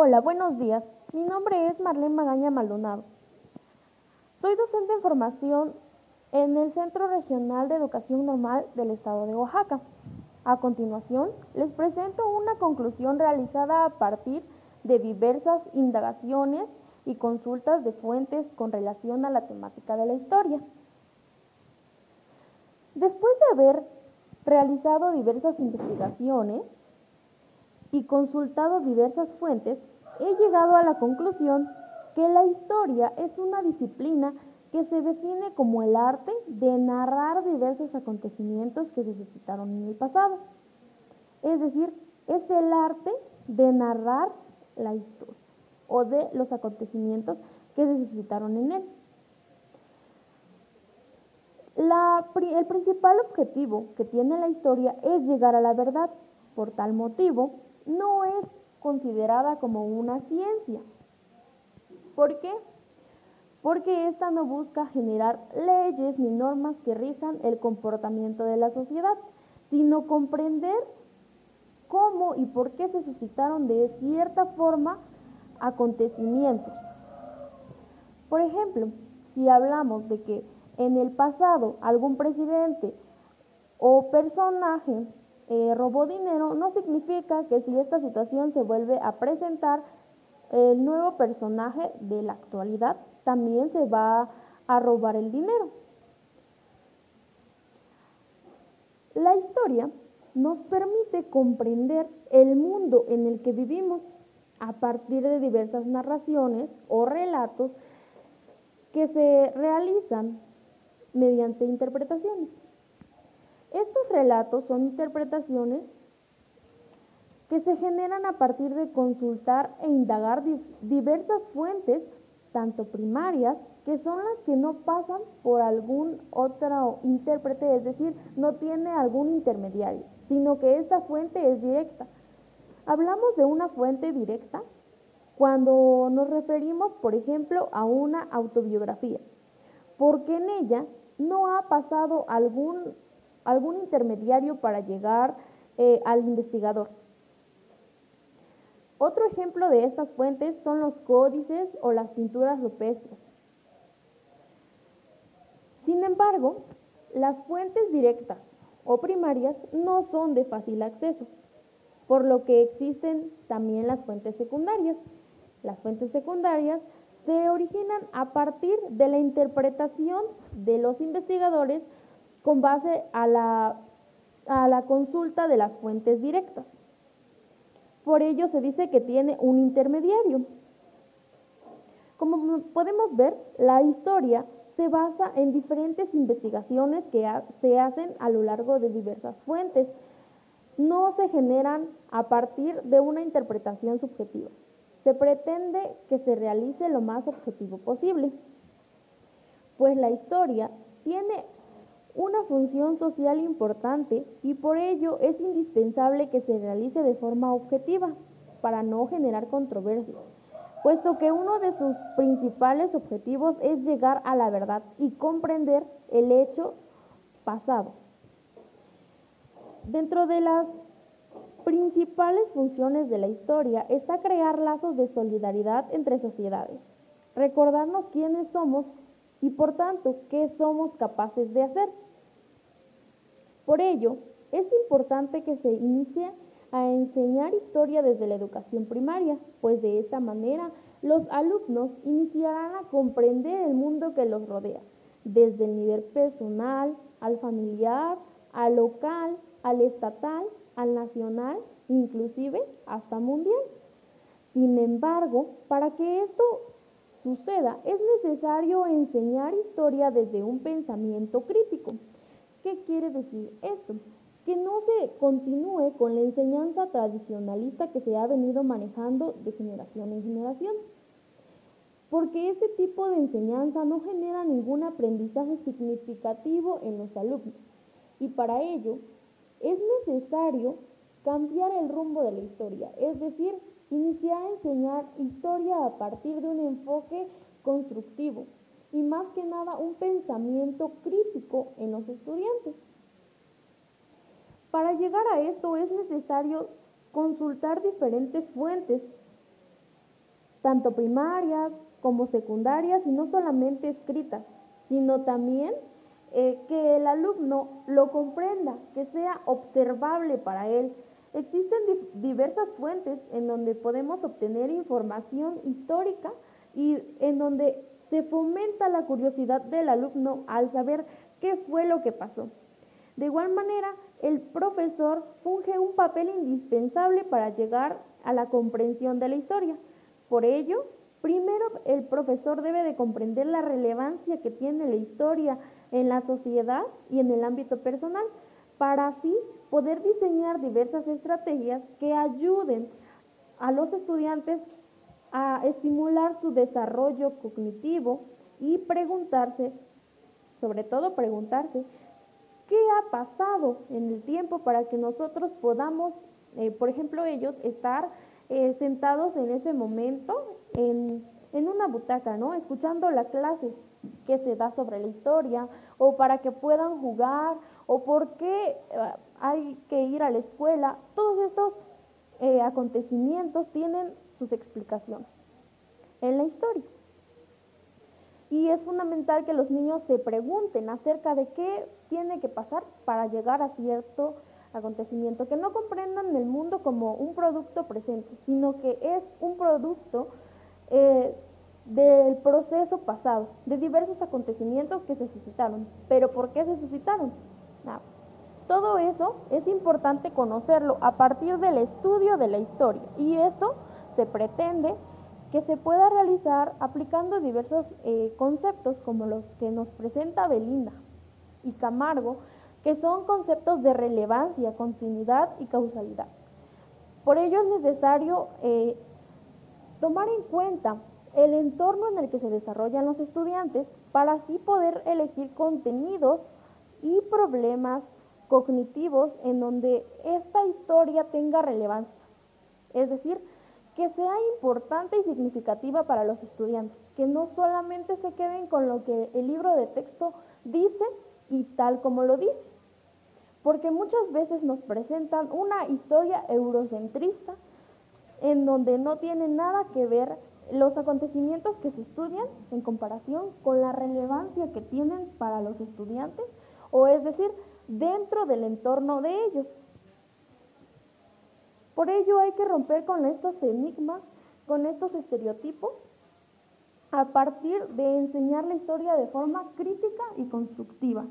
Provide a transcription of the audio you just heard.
Hola, buenos días. Mi nombre es Marlene Magaña Maldonado. Soy docente en formación en el Centro Regional de Educación Normal del Estado de Oaxaca. A continuación, les presento una conclusión realizada a partir de diversas indagaciones y consultas de fuentes con relación a la temática de la historia. Después de haber realizado diversas investigaciones, y consultado diversas fuentes, he llegado a la conclusión que la historia es una disciplina que se define como el arte de narrar diversos acontecimientos que se suscitaron en el pasado. Es decir, es el arte de narrar la historia o de los acontecimientos que se suscitaron en él. el principal objetivo que tiene la historia es llegar a la verdad. Por tal motivo, no es considerada como una ciencia. ¿Por qué? Porque ésta no busca generar leyes ni normas que rijan el comportamiento de la sociedad, sino comprender cómo y por qué se suscitaron de cierta forma acontecimientos. Por ejemplo, si hablamos de que en el pasado algún presidente o personaje eh, robó dinero, no significa que si esta situación se vuelve a presentar, el nuevo personaje de la actualidad también se va a robar el dinero. La historia nos permite comprender el mundo en el que vivimos a partir de diversas narraciones o relatos que se realizan mediante interpretaciones. Estos relatos son interpretaciones que se generan a partir de consultar e indagar diversas fuentes, tanto primarias, que son las que no pasan por algún otro intérprete, es decir, no tiene algún intermediario, sino que esta fuente es directa. Hablamos de una fuente directa cuando nos referimos, por ejemplo, a una autobiografía, porque en ella no ha pasado algún algún intermediario para llegar eh, al investigador. Otro ejemplo de estas fuentes son los códices o las pinturas rupestres. Sin embargo, las fuentes directas o primarias no son de fácil acceso, por lo que existen también las fuentes secundarias. Las fuentes secundarias se originan a partir de la interpretación de los investigadores con base a la, a la consulta de las fuentes directas. Por ello se dice que tiene un intermediario. Como podemos ver, la historia se basa en diferentes investigaciones que se hacen a lo largo de diversas fuentes. No se generan a partir de una interpretación subjetiva. Se pretende que se realice lo más objetivo posible, pues la historia tiene una función social importante y por ello es indispensable que se realice de forma objetiva para no generar controversia, puesto que uno de sus principales objetivos es llegar a la verdad y comprender el hecho pasado. Dentro de las principales funciones de la historia está crear lazos de solidaridad entre sociedades, recordarnos quiénes somos y por tanto qué somos capaces de hacer. Por ello, es importante que se inicie a enseñar historia desde la educación primaria, pues de esta manera los alumnos iniciarán a comprender el mundo que los rodea, desde el nivel personal, al familiar, al local, al estatal, al nacional, inclusive hasta mundial. Sin embargo, para que esto suceda, es necesario enseñar historia desde un pensamiento crítico ¿Qué quiere decir esto? Que no se continúe con la enseñanza tradicionalista que se ha venido manejando de generación en generación. Porque este tipo de enseñanza no genera ningún aprendizaje significativo en los alumnos. Y para ello es necesario cambiar el rumbo de la historia, es decir, iniciar a enseñar historia a partir de un enfoque constructivo, y más que nada un pensamiento crítico en los estudiantes. Para llegar a esto es necesario consultar diferentes fuentes tanto primarias como secundarias y no solamente escritas, sino también eh, que el alumno lo comprenda, que sea observable para él. Existen diversas fuentes en donde podemos obtener información histórica y en donde se fomenta la curiosidad del alumno al saber qué fue lo que pasó. De igual manera, el profesor funge un papel indispensable para llegar a la comprensión de la historia. Por ello, primero el profesor debe de comprender la relevancia que tiene la historia en la sociedad y en el ámbito personal, para así poder diseñar diversas estrategias que ayuden a los estudiantes a estimular su desarrollo cognitivo y preguntarse, sobre todo preguntarse, ¿qué ha pasado en el tiempo para que nosotros podamos, eh, por ejemplo, ellos estar eh, sentados en ese momento en, en una butaca, ¿no? Escuchando la clase que se da sobre la historia o para que puedan jugar o por qué eh, hay que ir a la escuela. Todos estos acontecimientos tienen sus explicaciones en la historia. Y es fundamental que los niños se pregunten acerca de qué tiene que pasar para llegar a cierto acontecimiento, que no comprendan el mundo como un producto presente, sino que es un producto eh, del proceso pasado, de diversos acontecimientos que se suscitaron. ¿Pero por qué se suscitaron? Todo eso es importante conocerlo a partir del estudio de la historia y esto se pretende que se pueda realizar aplicando diversos eh, conceptos como los que nos presenta Belinda y Camargo, que son conceptos de relevancia, continuidad y causalidad. Por ello es necesario eh, tomar en cuenta el entorno en el que se desarrollan los estudiantes para así poder elegir contenidos y problemas cognitivos en donde esta historia tenga relevancia. Es decir, que sea importante y significativa para los estudiantes, que no solamente se queden con lo que el libro de texto dice y tal como lo dice, porque muchas veces nos presentan una historia eurocentrista en donde no tiene nada que ver los acontecimientos que se estudian en comparación con la relevancia que tienen para los estudiantes, o es decir, dentro del entorno de ellos. Por ello hay que romper con estos enigmas, con estos estereotipos, a partir de enseñar la historia de forma crítica y constructiva.